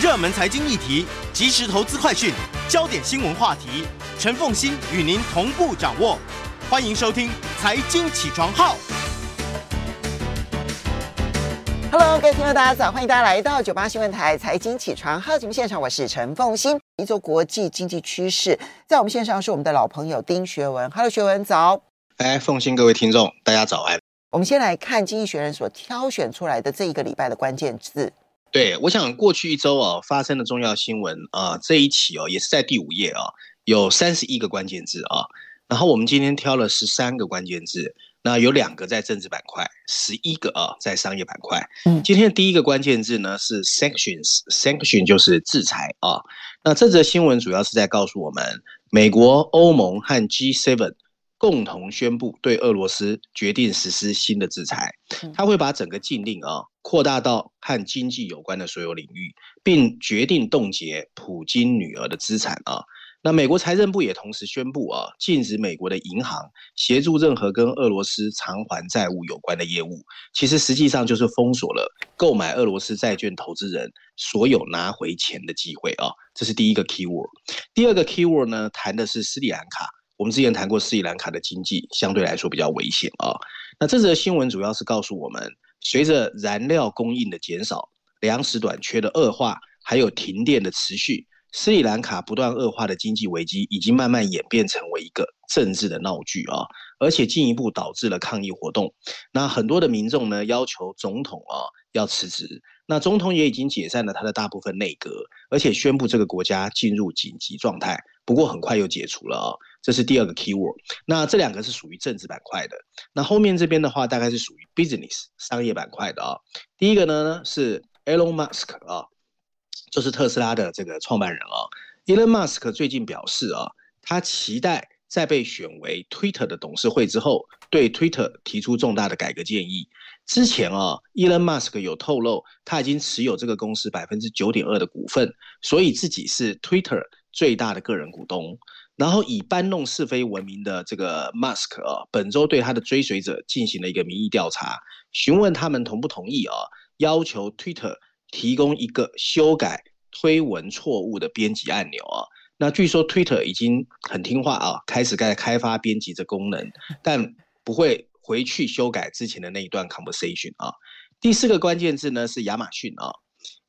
热门财经议题、即时投资快讯、焦点新闻话题，陈凤欣与您同步掌握。欢迎收听《财经起床号》。Hello，各位听众大家早，欢迎大家来到九八新闻台《财经起床号》节目现场，我是陈凤欣。一周国际经济趋势，在我们线上是我们的老朋友丁学文。Hello，学文早。哎，凤欣，各位听众，大家早安。我们先来看《经济学人》所挑选出来的这一个礼拜的关键字。对，我想过去一周哦发生的重要新闻啊、呃，这一期哦也是在第五页啊、哦，有三十一个关键字啊、哦，然后我们今天挑了十三个关键字，那有两个在政治板块，十一个啊在商业板块。嗯，今天的第一个关键字呢是 sanctions，sanction 就是制裁啊。那这则新闻主要是在告诉我们，美国、欧盟和 G7。共同宣布对俄罗斯决定实施新的制裁，他会把整个禁令啊扩大到和经济有关的所有领域，并决定冻结普京女儿的资产啊。那美国财政部也同时宣布啊，禁止美国的银行协助任何跟俄罗斯偿还债务有关的业务。其实实际上就是封锁了购买俄罗斯债券投资人所有拿回钱的机会啊。这是第一个 key word。第二个 key word 呢，谈的是斯里兰卡。我们之前谈过斯里兰卡的经济相对来说比较危险啊。那这则新闻主要是告诉我们，随着燃料供应的减少、粮食短缺的恶化，还有停电的持续，斯里兰卡不断恶化的经济危机已经慢慢演变成为一个政治的闹剧啊，而且进一步导致了抗议活动。那很多的民众呢要求总统啊要辞职，那总统也已经解散了他的大部分内阁，而且宣布这个国家进入紧急状态。不过很快又解除了啊。这是第二个 keyword，那这两个是属于政治板块的，那后面这边的话大概是属于 business 商业板块的啊。第一个呢是 Elon Musk 啊，就是特斯拉的这个创办人啊。Elon Musk 最近表示啊，他期待在被选为 Twitter 的董事会之后，对 Twitter 提出重大的改革建议。之前啊，Elon Musk 有透露他已经持有这个公司百分之九点二的股份，所以自己是 Twitter 最大的个人股东。然后以搬弄是非闻名的这个 Musk 啊，本周对他的追随者进行了一个民意调查，询问他们同不同意啊，要求 Twitter 提供一个修改推文错误的编辑按钮啊。那据说 Twitter 已经很听话啊，开始在开发编辑这功能，但不会回去修改之前的那一段 conversation 啊。第四个关键字呢是亚马逊啊。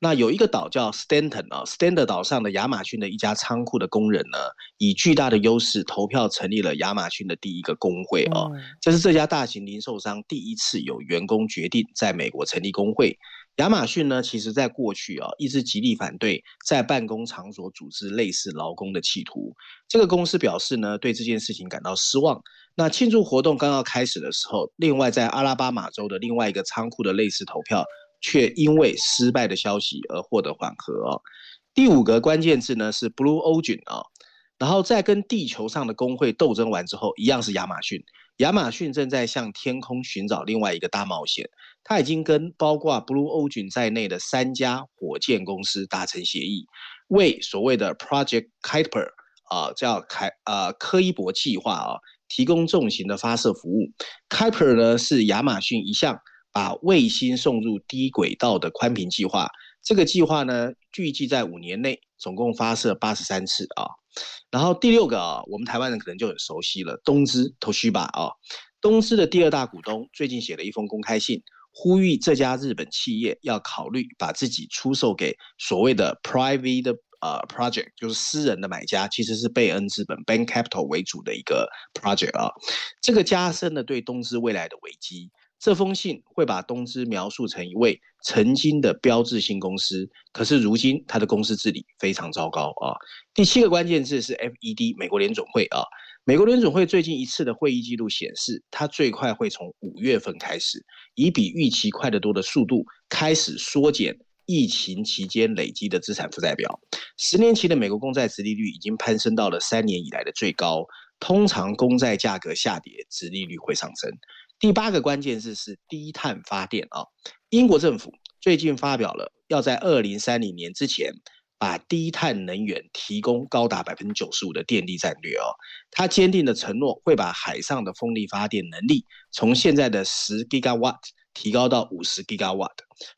那有一个岛叫 Stanton 啊，Stanton 岛上的亚马逊的一家仓库的工人呢，以巨大的优势投票成立了亚马逊的第一个工会啊，这是这家大型零售商第一次有员工决定在美国成立工会。亚马逊呢，其实在过去啊，一直极力反对在办公场所组织类似劳工的企图。这个公司表示呢，对这件事情感到失望。那庆祝活动刚要开始的时候，另外在阿拉巴马州的另外一个仓库的类似投票。却因为失败的消息而获得缓和哦。第五个关键字呢是 Blue Origin 啊，然后在跟地球上的工会斗争完之后，一样是亚马逊。亚马逊正在向天空寻找另外一个大冒险，他已经跟包括 Blue Origin 在内的三家火箭公司达成协议，为所谓的 Project Kuiper 啊，叫凯呃柯伊伯计划啊，提供重型的发射服务。Kuiper 呢是亚马逊一项。把卫星送入低轨道的宽频计划，这个计划呢，预计在五年内总共发射八十三次啊。然后第六个啊，我们台湾人可能就很熟悉了，东芝 Toshiba 啊，东芝的第二大股东最近写了一封公开信，呼吁这家日本企业要考虑把自己出售给所谓的 private 的呃 project，就是私人的买家，其实是贝恩资本 Bain Capital 为主的一个 project 啊，这个加深了对东芝未来的危机。这封信会把东芝描述成一位曾经的标志性公司，可是如今它的公司治理非常糟糕啊。第七个关键字是 FED 美国联总会啊，美国联总会最近一次的会议记录显示，它最快会从五月份开始，以比预期快得多的速度开始缩减疫情期间累积的资产负债表。十年期的美国公债殖利率已经攀升到了三年以来的最高，通常公债价格下跌，殖利率会上升。第八个关键字是低碳发电啊！英国政府最近发表了要在二零三零年之前把低碳能源提供高达百分之九十五的电力战略哦。他坚定的承诺会把海上的风力发电能力从现在的十 gigawat 提高到五十 gigawat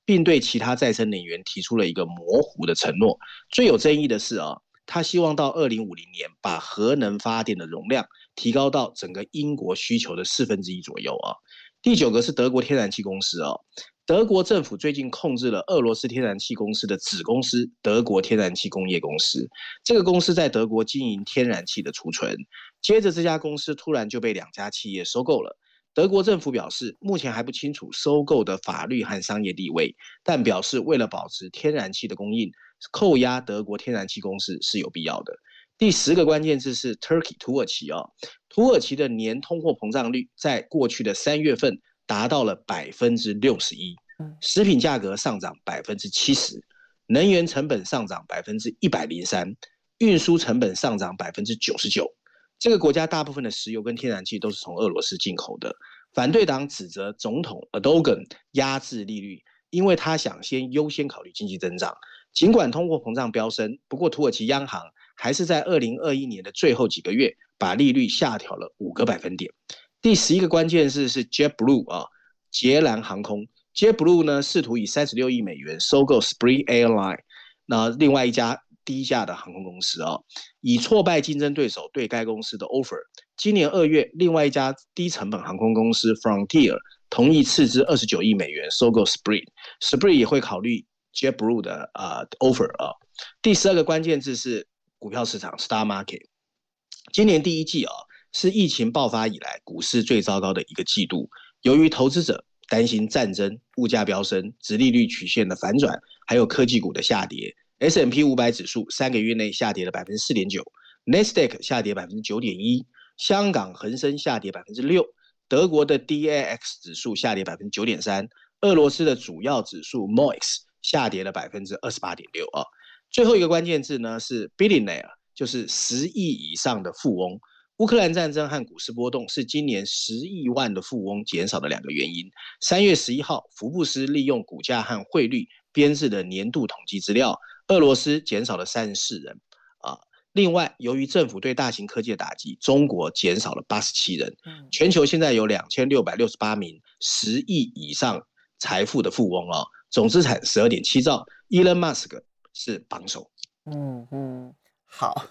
并对其他再生能源提出了一个模糊的承诺。最有争议的是啊，他希望到二零五零年把核能发电的容量提高到整个英国需求的四分之一左右啊。第九个是德国天然气公司哦。德国政府最近控制了俄罗斯天然气公司的子公司德国天然气工业公司。这个公司在德国经营天然气的储存。接着，这家公司突然就被两家企业收购了。德国政府表示，目前还不清楚收购的法律和商业地位，但表示为了保持天然气的供应，扣押德国天然气公司是有必要的。第十个关键字是 Turkey 土耳其哦，土耳其的年通货膨胀率在过去的三月份。达到了百分之六十一，食品价格上涨百分之七十，能源成本上涨百分之一百零三，运输成本上涨百分之九十九。这个国家大部分的石油跟天然气都是从俄罗斯进口的。反对党指责总统 Erdogan 压制利率，因为他想先优先考虑经济增长。尽管通货膨胀飙升，不过土耳其央行还是在二零二一年的最后几个月把利率下调了五个百分点。第十一个关键字是 JetBlue 啊，捷蓝航空。JetBlue 呢试图以三十六亿美元收购 Spring Airline，那另外一家低价的航空公司啊，以挫败竞争对手对该公司的 offer。今年二月，另外一家低成本航空公司 Frontier 同意斥资二十九亿美元收购 Spring。Spring 也会考虑 JetBlue 的啊 offer 啊。第十二个关键字是股票市场 Stock Market，今年第一季啊。是疫情爆发以来股市最糟糕的一个季度。由于投资者担心战争、物价飙升、殖利率曲线的反转，还有科技股的下跌，S&P 五百指数三个月内下跌了百分之四点九，NASDAQ 下跌百分之九点一，香港恒生下跌百分之六，德国的 DAX 指数下跌百分之九点三，俄罗斯的主要指数 MOEX 下跌了百分之二十八点六啊。最后一个关键字呢是 billionaire，就是十亿以上的富翁。乌克兰战争和股市波动是今年十亿万的富翁减少的两个原因。三月十一号，福布斯利用股价和汇率编制的年度统计资料，俄罗斯减少了三十四人。啊，另外，由于政府对大型科技的打击，中国减少了八十七人。全球现在有两千六百六十八名十亿以上财富的富翁啊，总资产十二点七兆。Elon Musk 是榜首。嗯嗯，好。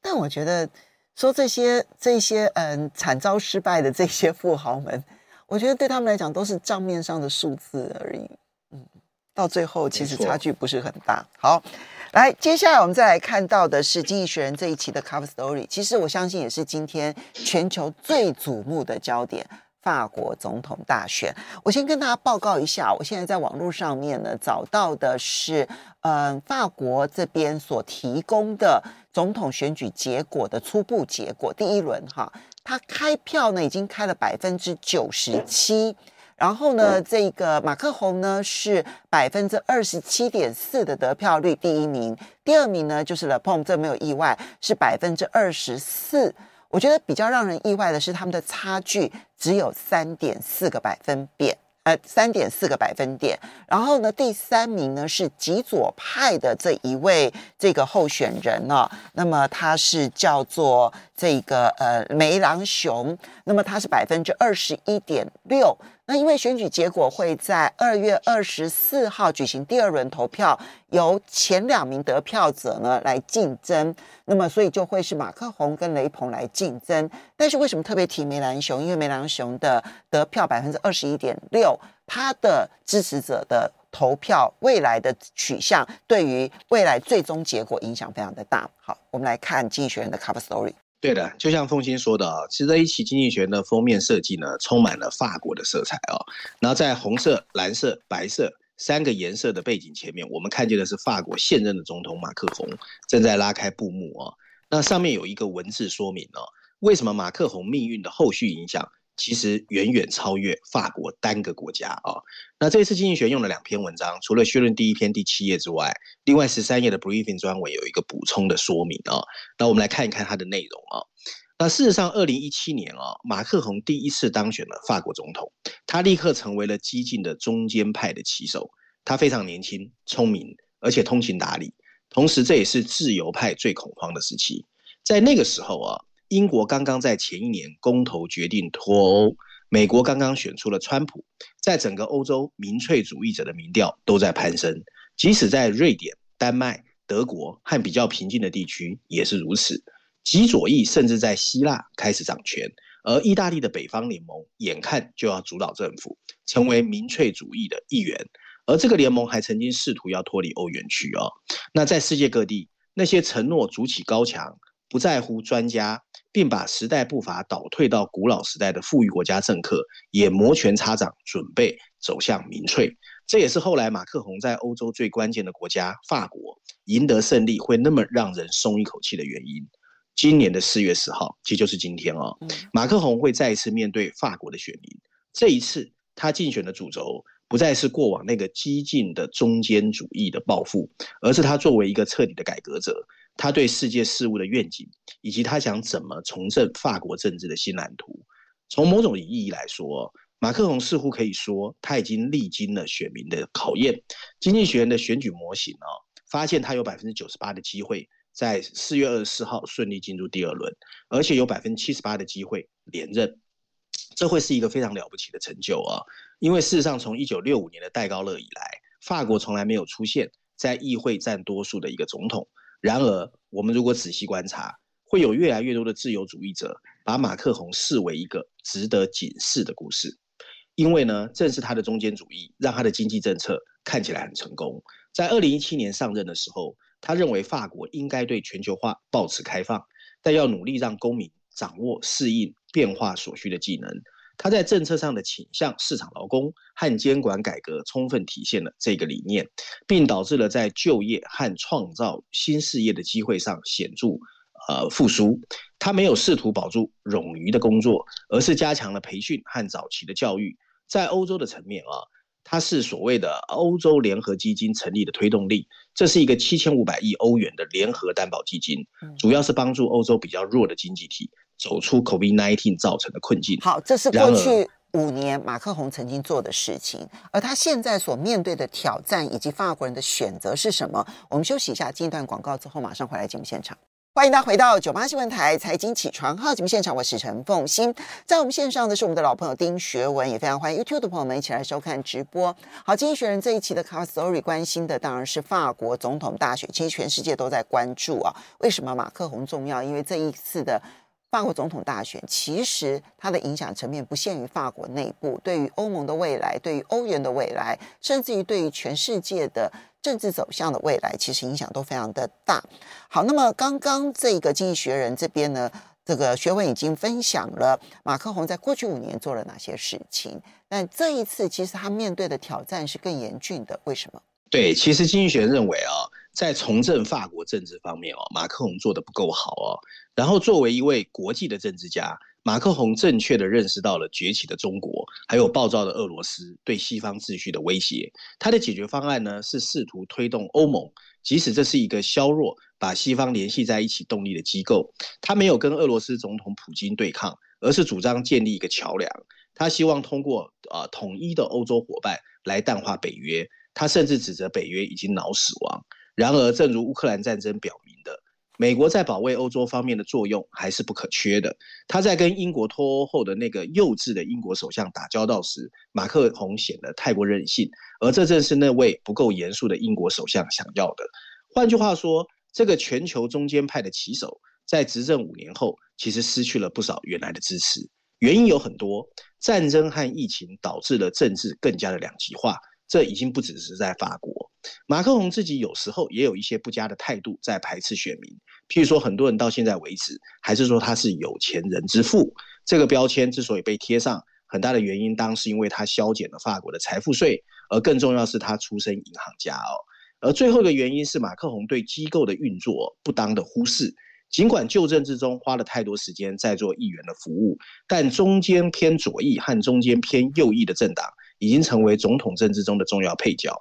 但我觉得。说这些这些嗯惨遭失败的这些富豪们，我觉得对他们来讲都是账面上的数字而已，嗯，到最后其实差距不是很大。好，来，接下来我们再来看到的是《经济学人》这一期的 cover story，其实我相信也是今天全球最瞩目的焦点。法国总统大选，我先跟大家报告一下，我现在在网络上面呢找到的是，嗯，法国这边所提供的总统选举结果的初步结果，第一轮哈，他开票呢已经开了百分之九十七，然后呢，这个马克宏呢是百分之二十七点四的得票率，第一名，第二名呢就是勒庞，这没有意外，是百分之二十四。我觉得比较让人意外的是，他们的差距只有三点四个百分点，呃，三点四个百分点。然后呢，第三名呢是极左派的这一位这个候选人呢、哦，那么他是叫做这个呃梅朗雄，那么他是百分之二十一点六。那因为选举结果会在二月二十四号举行第二轮投票，由前两名得票者呢来竞争，那么所以就会是马克宏跟雷鹏来竞争。但是为什么特别提梅兰雄？因为梅兰雄的得票百分之二十一点六，他的支持者的投票未来的取向，对于未来最终结果影响非常的大。好，我们来看经济学人的 cover story。对的，就像凤青说的啊，其实这一期经济学人的封面设计呢，充满了法国的色彩啊。然后在红色、蓝色、白色三个颜色的背景前面，我们看见的是法国现任的总统马克宏正在拉开布幕啊。那上面有一个文字说明哦，为什么马克宏命运的后续影响。其实远远超越法国单个国家啊、那这次经济学用了两篇文章，除了绪论第一篇第七页之外，另外十三页的 briefing 专文有一个补充的说明啊、那我们来看一看它的内容啊、那事实上，二零一七年啊、哦，马克宏第一次当选了法国总统，他立刻成为了激进的中间派的旗手。他非常年轻、聪明，而且通情达理。同时这也是自由派最恐慌的时期。在那个时候啊，英国刚刚在前一年公投决定脱欧，美国刚刚选出了川普，在整个欧洲民粹主义者的民调都在攀升，即使在瑞典、丹麦、德国和比较平静的地区也是如此。极左翼甚至在希腊开始掌权，而意大利的北方联盟眼看就要主导政府，成为民粹主义的一员。而这个联盟还曾经试图要脱离欧元区哦。那在世界各地，那些承诺筑起高墙、不在乎专家，并把时代步伐倒退到古老时代的富裕国家政客，也摩拳擦掌，准备走向民粹。这也是后来马克宏在欧洲最关键的国家法国赢得胜利会那么让人松一口气的原因。今年的四月十号，其实就是今天哦，马克宏会再一次面对法国的选民。这一次，他竞选的主轴不再是过往那个激进的中间主义的抱负，而是他作为一个彻底的改革者，他对世界事务的愿景，以及他想怎么重振法国政治的新蓝图。从某种意义来说，马克龙似乎可以说他已经历经了选民的考验。经济学人的选举模型哦，发现他有百分之九十八的机会。在四月二十四号顺利进入第二轮，而且有百分之七十八的机会连任，这会是一个非常了不起的成就啊！因为事实上，从一九六五年的戴高乐以来，法国从来没有出现在议会占多数的一个总统。然而，我们如果仔细观察，会有越来越多的自由主义者把马克宏视为一个值得警示的故事，因为呢，正是他的中间主义让他的经济政策看起来很成功。在二零一七年上任的时候。他认为法国应该对全球化保持开放，但要努力让公民掌握适应变化所需的技能。他在政策上的倾向市场劳工和监管改革，充分体现了这个理念，并导致了在就业和创造新事业的机会上显著呃复苏。他没有试图保住冗余的工作，而是加强了培训和早期的教育。在欧洲的层面啊。它是所谓的欧洲联合基金成立的推动力，这是一个七千五百亿欧元的联合担保基金，主要是帮助欧洲比较弱的经济体走出 COVID-19 造成的困境。好，这是过去五年马克宏曾经做的事情，而他现在所面对的挑战以及法国人的选择是什么？我们休息一下，进一段广告之后马上回来节目现场。欢迎大家回到九八新闻台财经起床号节目现场，我是陈凤欣。在我们线上的是我们的老朋友丁学文，也非常欢迎 YouTube 的朋友们一起来收看直播。好，经济学人这一期的 Cover Story 关心的当然是法国总统大选，其实全世界都在关注啊。为什么马克宏重要？因为这一次的法国总统大选，其实它的影响层面不限于法国内部，对于欧盟的未来，对于欧元的未来，甚至于对于全世界的。政治走向的未来，其实影响都非常的大。好，那么刚刚这个经济学人这边呢，这个学文已经分享了马克宏在过去五年做了哪些事情，但这一次其实他面对的挑战是更严峻的。为什么？对，其实经济学认为啊，在重振法国政治方面哦，马克宏做得不够好哦。然后作为一位国际的政治家。马克宏正确地认识到了崛起的中国，还有暴躁的俄罗斯对西方秩序的威胁。他的解决方案呢，是试图推动欧盟，即使这是一个削弱把西方联系在一起动力的机构。他没有跟俄罗斯总统普京对抗，而是主张建立一个桥梁。他希望通过啊统一的欧洲伙伴来淡化北约。他甚至指责北约已经脑死亡。然而，正如乌克兰战争表明的。美国在保卫欧洲方面的作用还是不可缺的。他在跟英国脱欧后的那个幼稚的英国首相打交道时，马克宏显得太过任性，而这正是那位不够严肃的英国首相想要的。换句话说，这个全球中间派的旗手在执政五年后，其实失去了不少原来的支持。原因有很多，战争和疫情导致了政治更加的两极化。这已经不只是在法国，马克宏自己有时候也有一些不佳的态度在排斥选民。譬如说，很多人到现在为止还是说他是有钱人之父。这个标签之所以被贴上，很大的原因当是因为他削减了法国的财富税，而更重要是他出身银行家哦。而最后一个原因是马克宏对机构的运作不当的忽视。尽管旧政治中花了太多时间在做议员的服务，但中间偏左翼和中间偏右翼的政党。已经成为总统政治中的重要配角。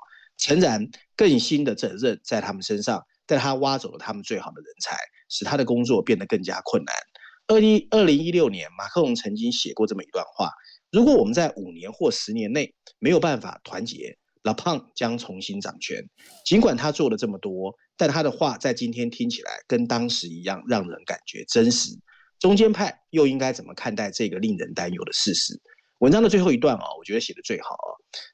诚然，更新的责任在他们身上，但他挖走了他们最好的人才，使他的工作变得更加困难。二零二零一六年，马克龙曾经写过这么一段话：如果我们在五年或十年内没有办法团结，拉胖将重新掌权。尽管他做了这么多，但他的话在今天听起来跟当时一样，让人感觉真实。中间派又应该怎么看待这个令人担忧的事实？文章的最后一段啊，我觉得写得最好啊。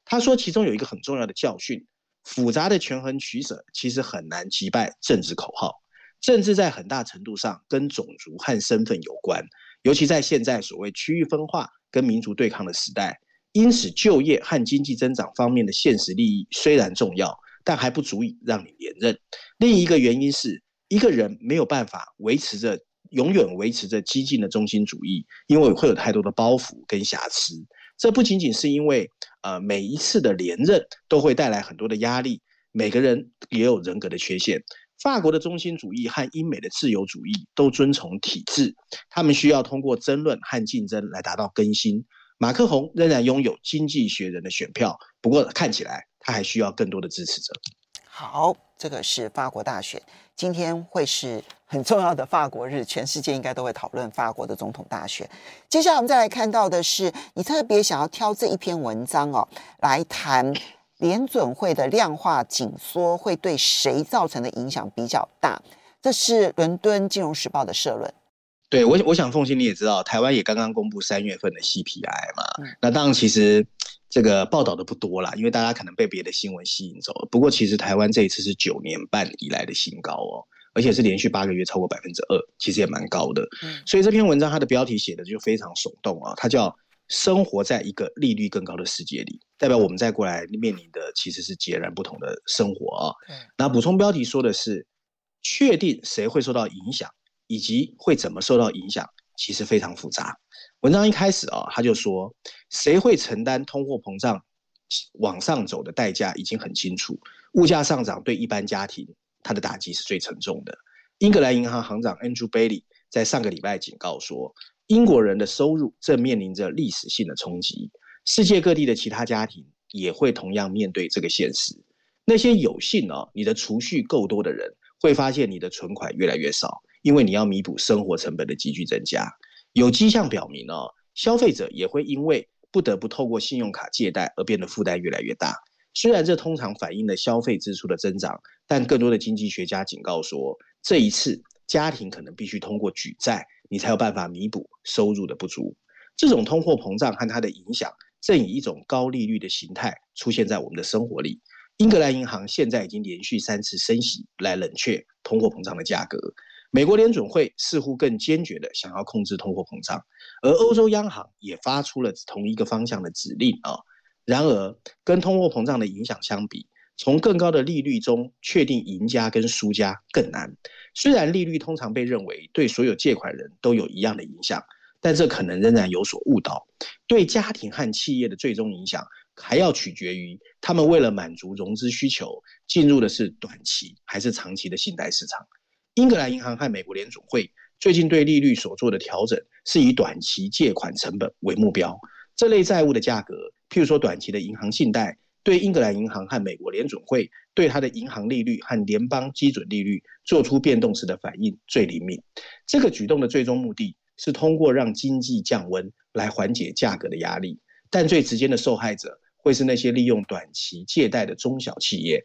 他说，其中有一个很重要的教训：复杂的权衡取舍，其实很难击败政治口号。政治在很大程度上跟种族和身份有关，尤其在现在所谓区域分化跟民族对抗的时代。因此，就业和经济增长方面的现实利益虽然重要，但还不足以让你连任。另一个原因是，一个人没有办法维持着永远维持着激进的中心主义，因为会有太多的包袱跟瑕疵。这不仅仅是因为，呃，每一次的连任都会带来很多的压力，每个人也有人格的缺陷。法国的中心主义和英美的自由主义都遵从体制，他们需要通过争论和竞争来达到更新。马克宏仍然拥有经济学人的选票，不过看起来他还需要更多的支持者。好，这个是法国大选，今天会是很重要的法国日，全世界应该都会讨论法国的总统大选。接下来我们再来看到的是，你特别想要挑这一篇文章哦，来谈。联准会的量化紧缩会对谁造成的影响比较大？这是伦敦金融时报的社论。对我，我想凤馨你也知道，台湾也刚刚公布三月份的 CPI 嘛。嗯、那当然，其实这个报道的不多啦，因为大家可能被别的新闻吸引走了。不过，其实台湾这一次是九年半以来的新高哦，而且是连续八个月超过百分之二，其实也蛮高的。嗯、所以这篇文章它的标题写的就非常耸动啊，它叫。生活在一个利率更高的世界里，代表我们再过来面临的其实是截然不同的生活啊。那补充标题说的是，确定谁会受到影响，以及会怎么受到影响，其实非常复杂。文章一开始啊，他就说，谁会承担通货膨胀往上走的代价已经很清楚，物价上涨对一般家庭它的打击是最沉重的。英格兰银行行长 Andrew Bailey 在上个礼拜警告说。英国人的收入正面临着历史性的冲击，世界各地的其他家庭也会同样面对这个现实。那些有幸哦，你的储蓄够多的人，会发现你的存款越来越少，因为你要弥补生活成本的急剧增加。有迹象表明哦，消费者也会因为不得不透过信用卡借贷而变得负担越来越大。虽然这通常反映了消费支出的增长，但更多的经济学家警告说，这一次家庭可能必须通过举债。你才有办法弥补收入的不足。这种通货膨胀和它的影响，正以一种高利率的形态出现在我们的生活里。英格兰银行现在已经连续三次升息来冷却通货膨胀的价格。美国联准会似乎更坚决地想要控制通货膨胀，而欧洲央行也发出了同一个方向的指令啊。然而，跟通货膨胀的影响相比，从更高的利率中确定赢家跟输家更难。虽然利率通常被认为对所有借款人都有一样的影响，但这可能仍然有所误导。对家庭和企业的最终影响，还要取决于他们为了满足融资需求，进入的是短期还是长期的信贷市场。英格兰银行和美国联总会最近对利率所做的调整，是以短期借款成本为目标。这类债务的价格，譬如说短期的银行信贷。对英格兰银行和美国联准会对它的银行利率和联邦基准利率做出变动时的反应最灵敏。这个举动的最终目的是通过让经济降温来缓解价格的压力，但最直接的受害者会是那些利用短期借贷的中小企业，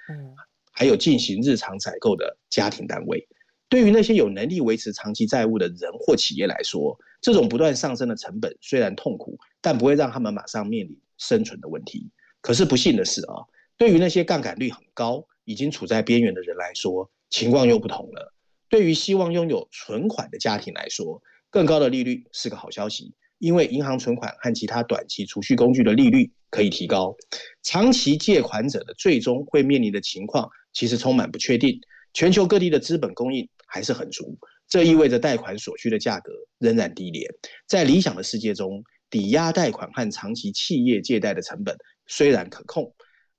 还有进行日常采购的家庭单位。对于那些有能力维持长期债务的人或企业来说，这种不断上升的成本虽然痛苦，但不会让他们马上面临生存的问题。可是不幸的是啊，对于那些杠杆率很高、已经处在边缘的人来说，情况又不同了。对于希望拥有存款的家庭来说，更高的利率是个好消息，因为银行存款和其他短期储蓄工具的利率可以提高。长期借款者的最终会面临的情况其实充满不确定。全球各地的资本供应还是很足，这意味着贷款所需的价格仍然低廉。在理想的世界中，抵押贷款和长期企业借贷的成本。虽然可控，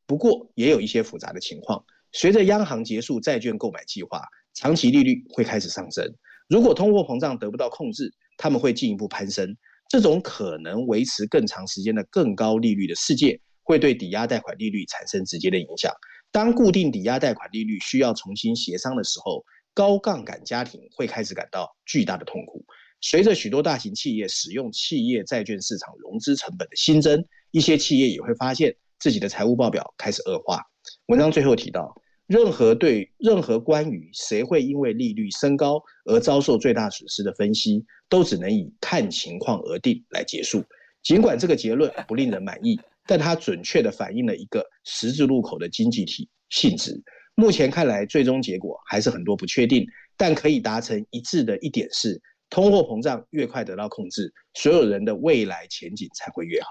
不过也有一些复杂的情况。随着央行结束债券购买计划，长期利率会开始上升。如果通货膨胀得不到控制，他们会进一步攀升。这种可能维持更长时间的更高利率的世界，会对抵押贷款利率产生直接的影响。当固定抵押贷款利率需要重新协商的时候，高杠杆家庭会开始感到巨大的痛苦。随着许多大型企业使用企业债券市场融资成本的新增，一些企业也会发现自己的财务报表开始恶化。文章最后提到，任何对任何关于谁会因为利率升高而遭受最大损失的分析，都只能以看情况而定来结束。尽管这个结论不令人满意，但它准确地反映了一个十字路口的经济体性质。目前看来，最终结果还是很多不确定，但可以达成一致的一点是，通货膨胀越快得到控制，所有人的未来前景才会越好。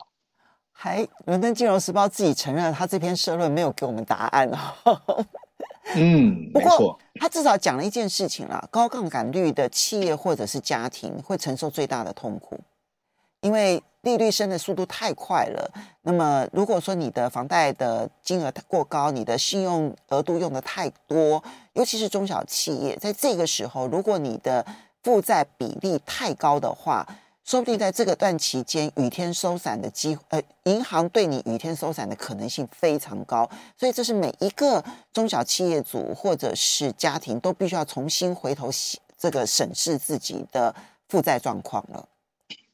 还，伦敦金融时报自己承认，他这篇社论没有给我们答案哦。嗯，没错，他至少讲了一件事情啦，高杠杆率的企业或者是家庭会承受最大的痛苦，因为。利率升的速度太快了，那么如果说你的房贷的金额过高，你的信用额度用的太多，尤其是中小企业，在这个时候，如果你的负债比例太高的话，说不定在这个段期间，雨天收伞的机，呃，银行对你雨天收伞的可能性非常高，所以这是每一个中小企业主或者是家庭都必须要重新回头这个审视自己的负债状况了。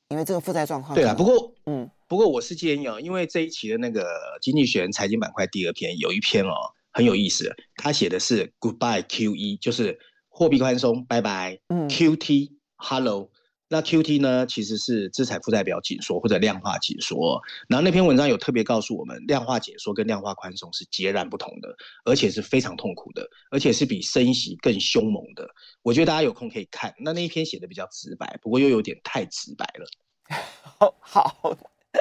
因为这个负债状况，对啊，不过，嗯，不过我是建议哦，因为这一期的那个《经济学人》财经板块第二篇有一篇哦很有意思，他写的是 Goodbye QE，就是货币宽松，拜拜，嗯，QT Hello，那 QT 呢其实是资产负债表紧缩或者量化紧缩，然后那篇文章有特别告诉我们，量化紧缩跟量化宽松是截然不同的，而且是非常痛苦的，而且是比升息更凶猛的。我觉得大家有空可以看，那那一篇写的比较直白，不过又有点太直白了。好，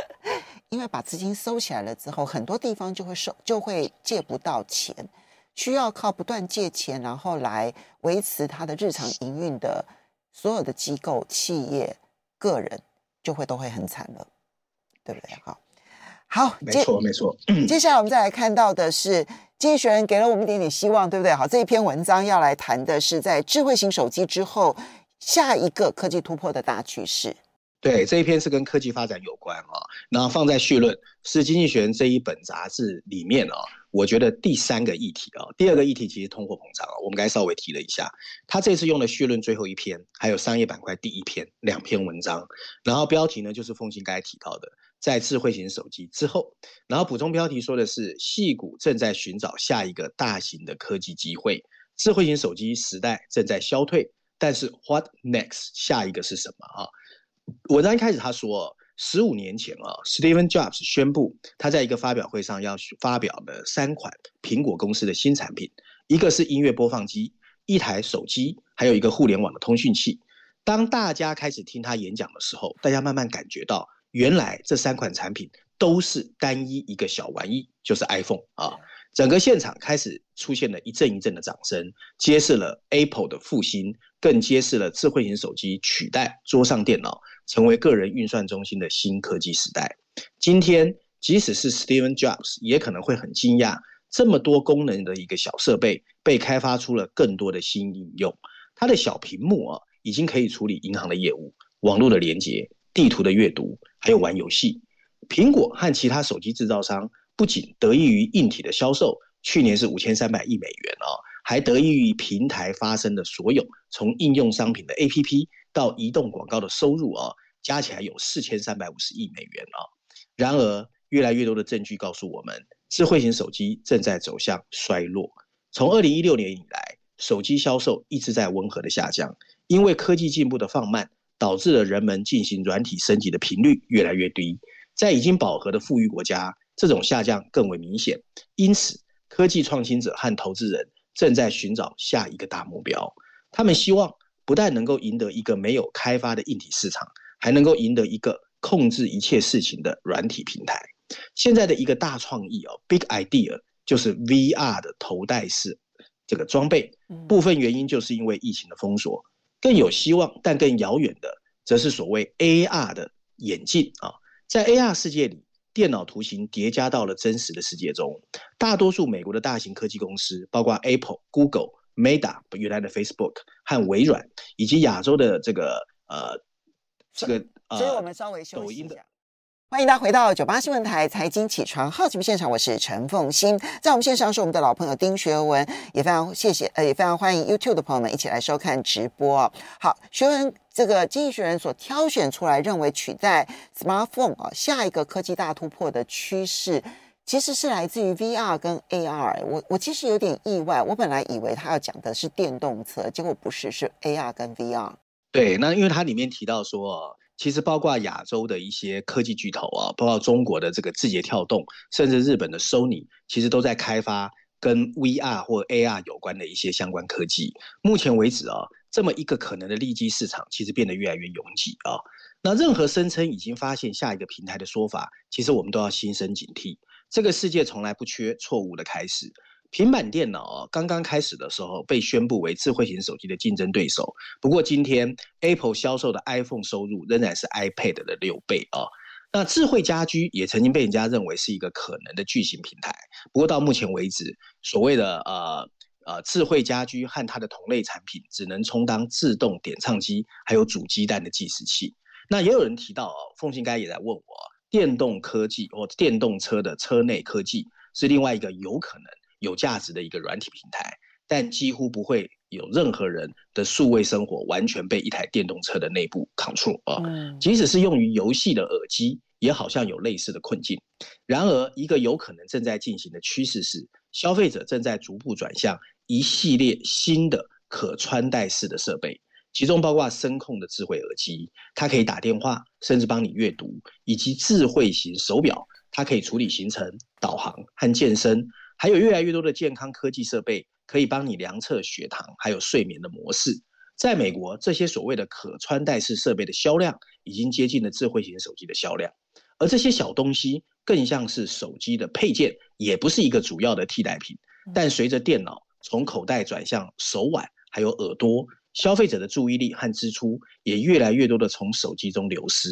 因为把资金收起来了之后，很多地方就会收，就会借不到钱，需要靠不断借钱，然后来维持它的日常营运的所有的机构、企业、个人，就会都会很惨了，对不对？好，好，没错，没错。接下来我们再来看到的是，经济学人给了我们一点点希望，对不对？好，这一篇文章要来谈的是，在智慧型手机之后，下一个科技突破的大趋势。对，这一篇是跟科技发展有关啊，然后放在序论是《经济学人》这一本杂志里面啊，我觉得第三个议题啊，第二个议题其实通货膨胀啊，我们刚才稍微提了一下。他这次用了绪论最后一篇，还有商业板块第一篇两篇文章，然后标题呢就是凤馨刚才提到的，在智慧型手机之后，然后补充标题说的是矽谷正在寻找下一个大型的科技机会，智慧型手机时代正在消退，但是 What next？下一个是什么啊？文章一开始他说，十五年前啊，Steve Jobs 宣布他在一个发表会上要发表的三款苹果公司的新产品，一个是音乐播放机，一台手机，还有一个互联网的通讯器。当大家开始听他演讲的时候，大家慢慢感觉到，原来这三款产品都是单一一个小玩意，就是 iPhone 啊。整个现场开始出现了一阵一阵的掌声，揭示了 Apple 的复兴，更揭示了智慧型手机取代桌上电脑，成为个人运算中心的新科技时代。今天，即使是 Steven Jobs 也可能会很惊讶，这么多功能的一个小设备被开发出了更多的新应用。它的小屏幕啊，已经可以处理银行的业务、网络的连接、地图的阅读，还有玩游戏。苹果和其他手机制造商。不仅得益于硬体的销售，去年是五千三百亿美元哦，还得益于平台发生的所有从应用商品的 APP 到移动广告的收入哦，加起来有四千三百五十亿美元哦。然而，越来越多的证据告诉我们，智慧型手机正在走向衰落。从二零一六年以来，手机销售一直在温和的下降，因为科技进步的放慢，导致了人们进行软体升级的频率越来越低。在已经饱和的富裕国家，这种下降更为明显，因此科技创新者和投资人正在寻找下一个大目标。他们希望不但能够赢得一个没有开发的硬体市场，还能够赢得一个控制一切事情的软体平台。现在的一个大创意哦，big idea 就是 VR 的头戴式这个装备。部分原因就是因为疫情的封锁。更有希望但更遥远的，则是所谓 AR 的眼镜啊，在 AR 世界里。电脑图形叠加到了真实的世界中，大多数美国的大型科技公司，包括 Apple、Google、Meta 原来的 Facebook 和微软，以及亚洲的这个呃这个呃，所以我们稍微休息一下。欢迎大家回到九八新闻台财经起床好奇目现场，我是陈凤欣，在我们线上是我们的老朋友丁学文，也非常谢谢，呃，也非常欢迎 YouTube 的朋友们一起来收看直播。好，学文这个经济学人所挑选出来认为取代 Smartphone 啊下一个科技大突破的趋势，其实是来自于 VR 跟 AR。我我其实有点意外，我本来以为他要讲的是电动车，结果不是，是 AR 跟 VR。对，那因为它里面提到说，其实包括亚洲的一些科技巨头啊，包括中国的这个字节跳动，甚至日本的 Sony，其实都在开发跟 VR 或 AR 有关的一些相关科技。目前为止啊，这么一个可能的利基市场，其实变得越来越拥挤啊。那任何声称已经发现下一个平台的说法，其实我们都要心生警惕。这个世界从来不缺错误的开始。平板电脑啊，刚刚开始的时候被宣布为智慧型手机的竞争对手。不过今天 Apple 销售的 iPhone 收入仍然是 iPad 的六倍啊。那智慧家居也曾经被人家认为是一个可能的巨型平台。不过到目前为止，所谓的呃呃智慧家居和它的同类产品，只能充当自动点唱机还有煮鸡蛋的计时器。那也有人提到哦，凤信该也在问我，电动科技或电动车的车内科技是另外一个有可能有价值的一个软体平台，但几乎不会有任何人的数位生活完全被一台电动车的内部 control 啊。即使是用于游戏的耳机，也好像有类似的困境。然而，一个有可能正在进行的趋势是，消费者正在逐步转向一系列新的可穿戴式的设备。其中包括声控的智慧耳机，它可以打电话，甚至帮你阅读，以及智慧型手表，它可以处理行程、导航和健身，还有越来越多的健康科技设备，可以帮你量测血糖，还有睡眠的模式。在美国，这些所谓的可穿戴式设备的销量已经接近了智慧型手机的销量，而这些小东西更像是手机的配件，也不是一个主要的替代品。但随着电脑从口袋转向手腕，还有耳朵。消费者的注意力和支出也越来越多的从手机中流失。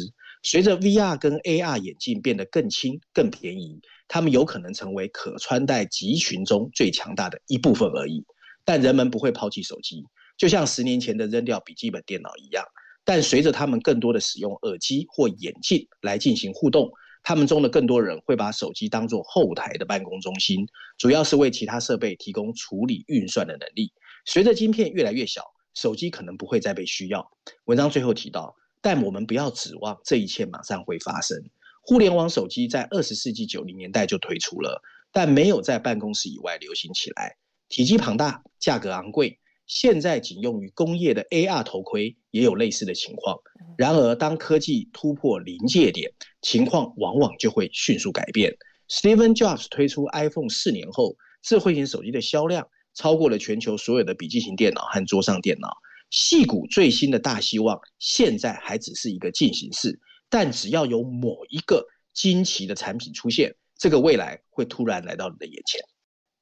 随着 VR 跟 AR 眼镜变得更轻、更便宜，它们有可能成为可穿戴集群中最强大的一部分而已。但人们不会抛弃手机，就像十年前的扔掉笔记本电脑一样。但随着他们更多的使用耳机或眼镜来进行互动，他们中的更多人会把手机当作后台的办公中心，主要是为其他设备提供处理运算的能力。随着晶片越来越小。手机可能不会再被需要。文章最后提到，但我们不要指望这一切马上会发生。互联网手机在二十世纪九零年代就推出了，但没有在办公室以外流行起来。体积庞大，价格昂贵，现在仅用于工业的 AR 头盔也有类似的情况。然而，当科技突破临界点，情况往往就会迅速改变。Steven Jobs 推出 iPhone 四年后，智慧型手机的销量。超过了全球所有的笔记型电脑和桌上电脑。矽谷最新的大希望，现在还只是一个进行式，但只要有某一个惊奇的产品出现，这个未来会突然来到你的眼前。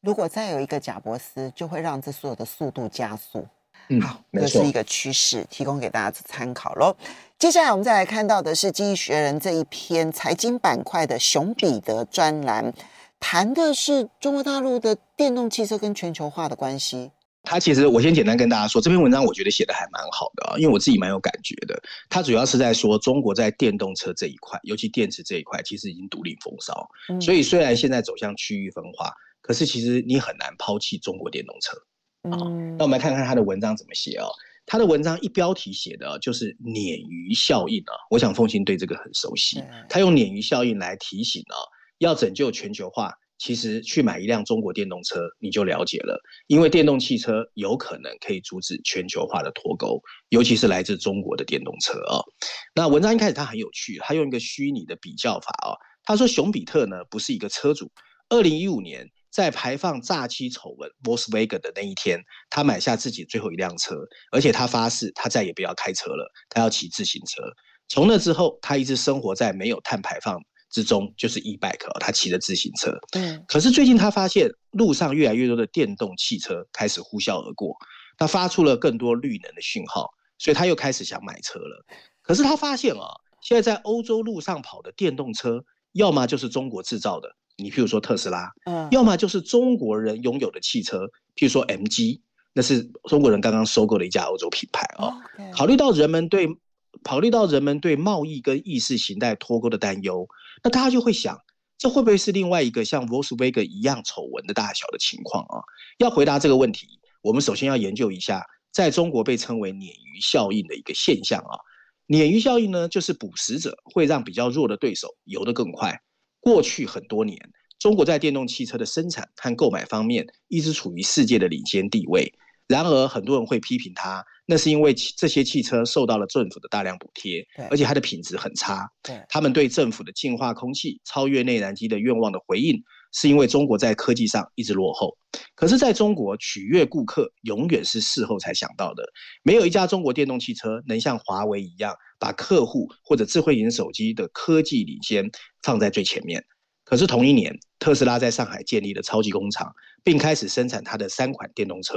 如果再有一个贾伯斯，就会让这所有的速度加速。嗯，好，这是一个趋势，提供给大家参考喽。接下来我们再来看到的是《经济学人》这一篇财经板块的熊彼得专栏。谈的是中国大陆的电动汽车跟全球化的关系。他其实我先简单跟大家说，这篇文章我觉得写的还蛮好的啊，因为我自己蛮有感觉的。他主要是在说中国在电动车这一块，尤其电池这一块，其实已经独领风骚。嗯。所以虽然现在走向区域分化，可是其实你很难抛弃中国电动车。嗯。那我们来看看他的文章怎么写啊？他的文章一标题写的就是鲶鱼效应啊。我想凤馨对这个很熟悉。他用鲶鱼效应来提醒啊。要拯救全球化，其实去买一辆中国电动车你就了解了，因为电动汽车有可能可以阻止全球化的脱钩，尤其是来自中国的电动车啊。那文章一开始他很有趣，他用一个虚拟的比较法啊，他说熊彼特呢不是一个车主，二零一五年在排放诈欺丑闻 Volkswagen 的那一天，他买下自己最后一辆车，而且他发誓他再也不要开车了，他要骑自行车。从那之后，他一直生活在没有碳排放之中就是 e-bike 哦，他骑的自行车。对，可是最近他发现路上越来越多的电动汽车开始呼啸而过，他发出了更多绿能的讯号，所以他又开始想买车了。可是他发现啊，现在在欧洲路上跑的电动车，要么就是中国制造的，你譬如说特斯拉，嗯，要么就是中国人拥有的汽车，譬如说 MG，那是中国人刚刚收购的一家欧洲品牌啊。考虑到人们对考虑到人们对贸易跟意识形态脱钩的担忧。那大家就会想，这会不会是另外一个像 Volkswagen 一样丑闻的大小的情况啊？要回答这个问题，我们首先要研究一下，在中国被称为鲶鱼效应的一个现象啊。鲶鱼效应呢，就是捕食者会让比较弱的对手游得更快。过去很多年，中国在电动汽车的生产和购买方面一直处于世界的领先地位。然而，很多人会批评它，那是因为这些汽车受到了政府的大量补贴，而且它的品质很差。他们对政府的净化空气、超越内燃机的愿望的回应，是因为中国在科技上一直落后。可是，在中国取悦顾客永远是事后才想到的。没有一家中国电动汽车能像华为一样，把客户或者智慧型手机的科技领先放在最前面。可是同一年，特斯拉在上海建立了超级工厂，并开始生产它的三款电动车。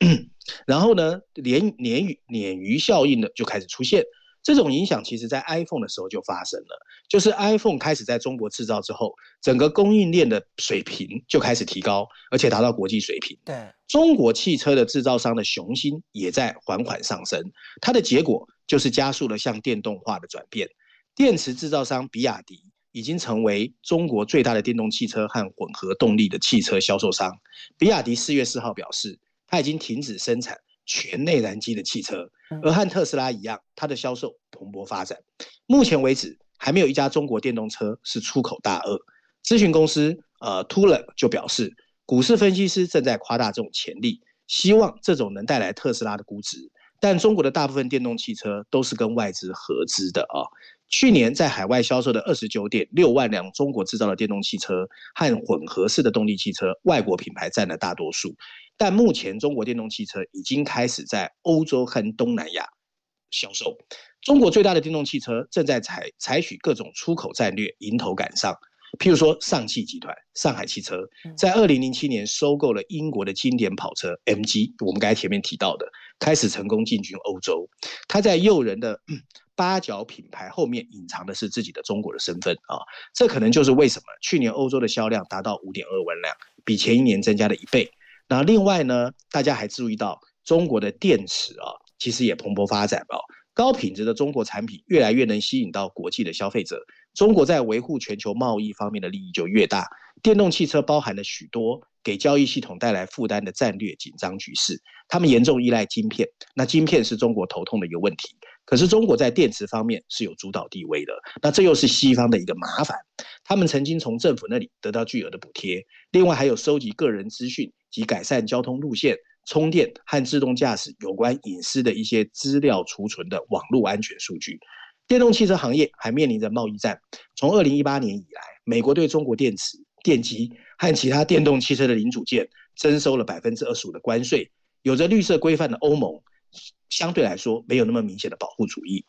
然后呢，鲶鲶鱼鲶鱼效应呢就开始出现。这种影响其实在 iPhone 的时候就发生了，就是 iPhone 开始在中国制造之后，整个供应链的水平就开始提高，而且达到国际水平。对，中国汽车的制造商的雄心也在缓缓上升。它的结果就是加速了向电动化的转变。电池制造商比亚迪已经成为中国最大的电动汽车和混合动力的汽车销售商。比亚迪四月四号表示。它已经停止生产全内燃机的汽车，而和特斯拉一样，它的销售蓬勃发展。目前为止，还没有一家中国电动车是出口大鳄。咨询公司呃 Tuller 就表示，股市分析师正在夸大这种潜力，希望这种能带来特斯拉的估值。但中国的大部分电动汽车都是跟外资合资的啊。去年在海外销售的二十九点六万辆中国制造的电动汽车和混合式的动力汽车，外国品牌占了大多数。但目前中国电动汽车已经开始在欧洲和东南亚销售。中国最大的电动汽车正在采采取各种出口战略，迎头赶上。譬如说，上汽集团、上海汽车在二零零七年收购了英国的经典跑车 MG，我们刚才前面提到的，开始成功进军欧洲。它在诱人的八角品牌后面隐藏的是自己的中国的身份啊，这可能就是为什么去年欧洲的销量达到五点二万辆，比前一年增加了一倍。那另外呢，大家还注意到中国的电池啊，其实也蓬勃发展啊，高品质的中国产品越来越能吸引到国际的消费者。中国在维护全球贸易方面的利益就越大。电动汽车包含了许多给交易系统带来负担的战略紧张局势，他们严重依赖晶片。那晶片是中国头痛的一个问题。可是中国在电池方面是有主导地位的，那这又是西方的一个麻烦。他们曾经从政府那里得到巨额的补贴，另外还有收集个人资讯及改善交通路线、充电和自动驾驶有关隐私的一些资料储存的网络安全数据。电动汽车行业还面临着贸易战。从二零一八年以来，美国对中国电池、电机和其他电动汽车的零组件征收了百分之二十五的关税。有着绿色规范的欧盟，相对来说没有那么明显的保护主义。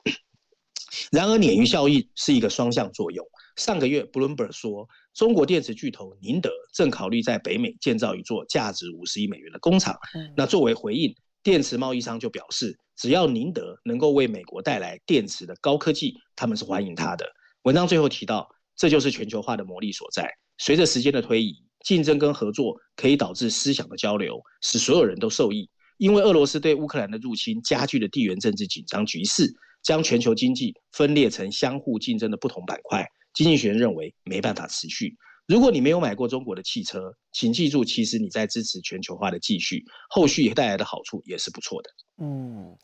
然而，鲶鱼效应是一个双向作用。上个月，Bloomberg 说，中国电池巨头宁德正考虑在北美建造一座价值五十亿美元的工厂。那作为回应，电池贸易商就表示，只要宁德能够为美国带来电池的高科技，他们是欢迎他的。文章最后提到，这就是全球化的魔力所在。随着时间的推移，竞争跟合作可以导致思想的交流，使所有人都受益。因为俄罗斯对乌克兰的入侵加剧了地缘政治紧张局势，将全球经济分裂成相互竞争的不同板块。经济学人认为没办法持续。如果你没有买过中国的汽车，请记住，其实你在支持全球化的继续，后续带来的好处也是不错的。嗯，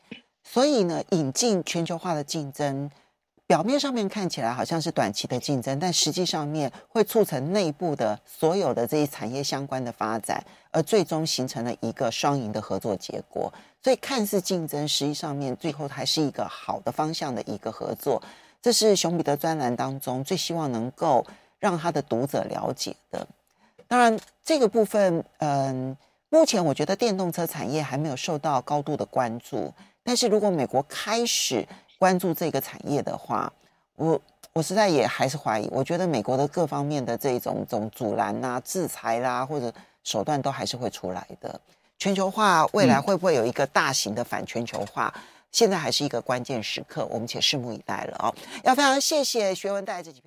所以呢，引进全球化的竞争，表面上面看起来好像是短期的竞争，但实际上面会促成内部的所有的这些产业相关的发展，而最终形成了一个双赢的合作结果。所以看似竞争，实际上面最后还是一个好的方向的一个合作。这是熊彼得专栏当中最希望能够。让他的读者了解的，当然这个部分，嗯，目前我觉得电动车产业还没有受到高度的关注。但是如果美国开始关注这个产业的话，我我实在也还是怀疑。我觉得美国的各方面的这种种阻拦啊、制裁啦、啊，或者手段都还是会出来的。全球化未来会不会有一个大型的反全球化？嗯、现在还是一个关键时刻，我们且拭目以待了哦。要非常谢谢学文带来这几篇。